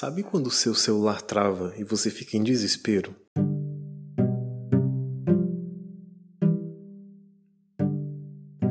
Sabe quando o seu celular trava e você fica em desespero?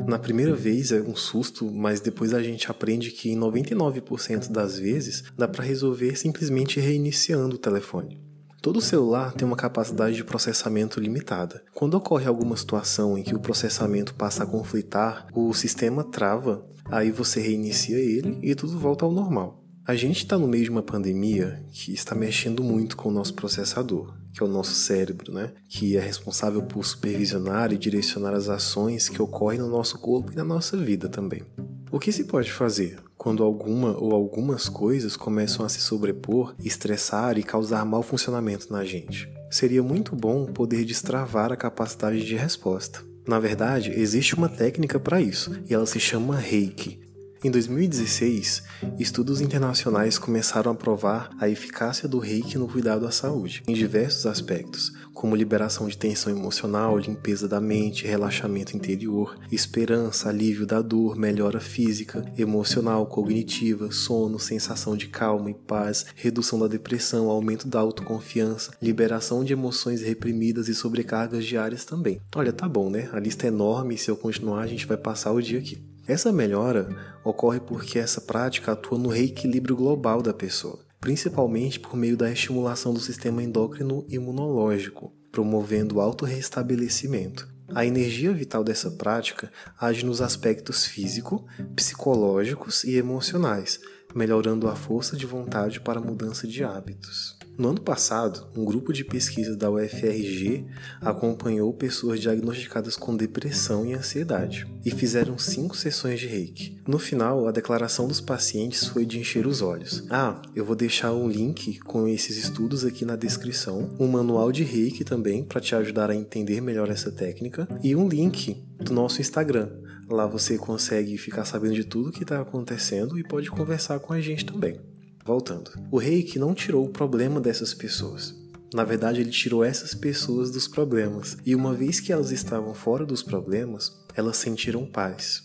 Na primeira vez é um susto, mas depois a gente aprende que em 99% das vezes dá para resolver simplesmente reiniciando o telefone. Todo celular tem uma capacidade de processamento limitada. Quando ocorre alguma situação em que o processamento passa a conflitar, o sistema trava, aí você reinicia ele e tudo volta ao normal. A gente está no meio de uma pandemia que está mexendo muito com o nosso processador, que é o nosso cérebro, né? Que é responsável por supervisionar e direcionar as ações que ocorrem no nosso corpo e na nossa vida também. O que se pode fazer quando alguma ou algumas coisas começam a se sobrepor, estressar e causar mau funcionamento na gente? Seria muito bom poder destravar a capacidade de resposta. Na verdade, existe uma técnica para isso, e ela se chama Reiki, em 2016, estudos internacionais começaram a provar a eficácia do reiki no cuidado à saúde, em diversos aspectos, como liberação de tensão emocional, limpeza da mente, relaxamento interior, esperança, alívio da dor, melhora física, emocional, cognitiva, sono, sensação de calma e paz, redução da depressão, aumento da autoconfiança, liberação de emoções reprimidas e sobrecargas diárias também. Olha, tá bom, né? A lista é enorme e se eu continuar a gente vai passar o dia aqui. Essa melhora ocorre porque essa prática atua no reequilíbrio global da pessoa, principalmente por meio da estimulação do sistema endócrino imunológico, promovendo o autorrestabelecimento. A energia vital dessa prática age nos aspectos físico, psicológicos e emocionais, melhorando a força de vontade para a mudança de hábitos. No ano passado, um grupo de pesquisa da UFRG acompanhou pessoas diagnosticadas com depressão e ansiedade e fizeram cinco sessões de reiki. No final, a declaração dos pacientes foi de encher os olhos. Ah, eu vou deixar um link com esses estudos aqui na descrição, um manual de reiki também para te ajudar a entender melhor essa técnica e um link do nosso Instagram. Lá você consegue ficar sabendo de tudo que está acontecendo e pode conversar com a gente também. Voltando, o reiki não tirou o problema dessas pessoas. Na verdade, ele tirou essas pessoas dos problemas, e uma vez que elas estavam fora dos problemas, elas sentiram paz.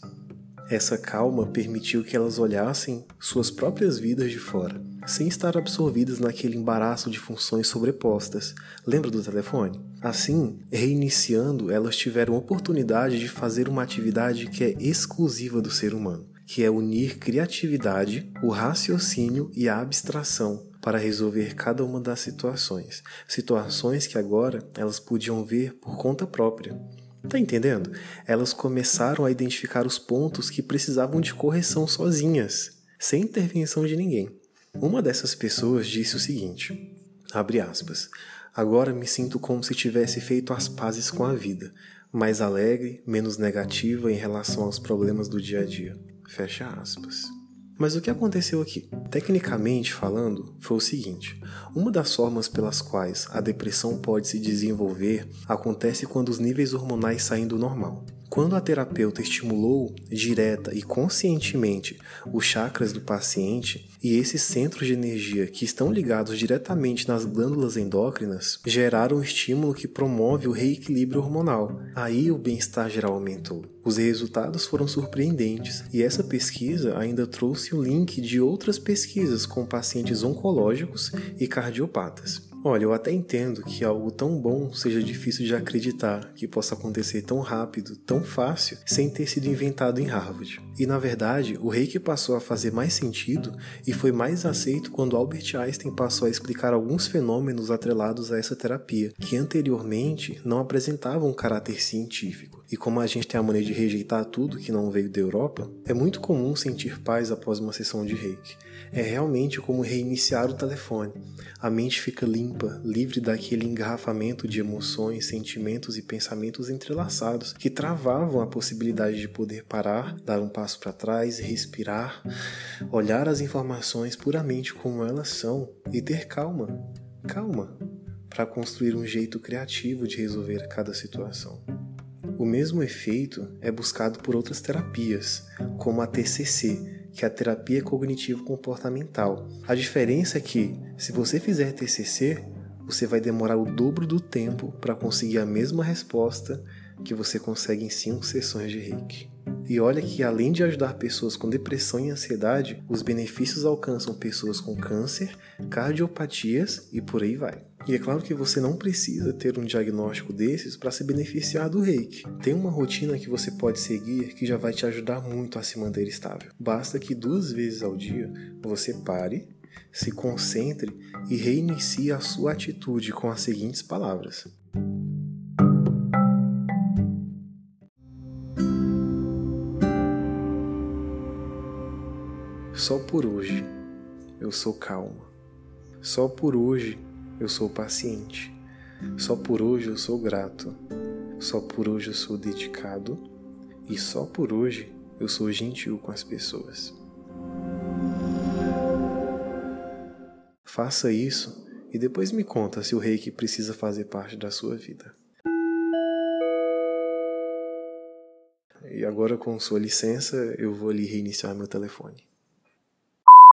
Essa calma permitiu que elas olhassem suas próprias vidas de fora, sem estar absorvidas naquele embaraço de funções sobrepostas. Lembra do telefone? Assim, reiniciando, elas tiveram oportunidade de fazer uma atividade que é exclusiva do ser humano que é unir criatividade, o raciocínio e a abstração para resolver cada uma das situações, situações que agora elas podiam ver por conta própria. Tá entendendo? Elas começaram a identificar os pontos que precisavam de correção sozinhas, sem intervenção de ninguém. Uma dessas pessoas disse o seguinte: abre aspas. Agora me sinto como se tivesse feito as pazes com a vida, mais alegre, menos negativa em relação aos problemas do dia a dia. Fecha aspas. Mas o que aconteceu aqui? Tecnicamente falando, foi o seguinte: uma das formas pelas quais a depressão pode se desenvolver acontece quando os níveis hormonais saem do normal. Quando a terapeuta estimulou direta e conscientemente os chakras do paciente e esses centros de energia que estão ligados diretamente nas glândulas endócrinas, geraram um estímulo que promove o reequilíbrio hormonal. Aí o bem-estar geral aumentou. Os resultados foram surpreendentes e essa pesquisa ainda trouxe o link de outras pesquisas com pacientes oncológicos e cardiopatas. Olha, eu até entendo que algo tão bom seja difícil de acreditar que possa acontecer tão rápido, tão fácil, sem ter sido inventado em Harvard. E na verdade, o reiki passou a fazer mais sentido e foi mais aceito quando Albert Einstein passou a explicar alguns fenômenos atrelados a essa terapia, que anteriormente não apresentavam um caráter científico. E como a gente tem a maneira de rejeitar tudo que não veio da Europa, é muito comum sentir paz após uma sessão de reiki. É realmente como reiniciar o telefone. A mente fica limpa, livre daquele engarrafamento de emoções, sentimentos e pensamentos entrelaçados que travavam a possibilidade de poder parar, dar um passo para trás, respirar, olhar as informações puramente como elas são e ter calma. Calma para construir um jeito criativo de resolver cada situação. O mesmo efeito é buscado por outras terapias, como a TCC, que é a terapia cognitivo-comportamental. A diferença é que, se você fizer TCC, você vai demorar o dobro do tempo para conseguir a mesma resposta que você consegue em cinco sessões de reiki. E olha que além de ajudar pessoas com depressão e ansiedade, os benefícios alcançam pessoas com câncer, cardiopatias e por aí vai. E é claro que você não precisa ter um diagnóstico desses para se beneficiar do reiki. Tem uma rotina que você pode seguir que já vai te ajudar muito a se manter estável. Basta que duas vezes ao dia você pare, se concentre e reinicie a sua atitude com as seguintes palavras: Só por hoje eu sou calma. Só por hoje eu sou paciente. Só por hoje eu sou grato. Só por hoje eu sou dedicado. E só por hoje eu sou gentil com as pessoas. Faça isso e depois me conta se o reiki precisa fazer parte da sua vida. E agora, com sua licença, eu vou ali reiniciar meu telefone.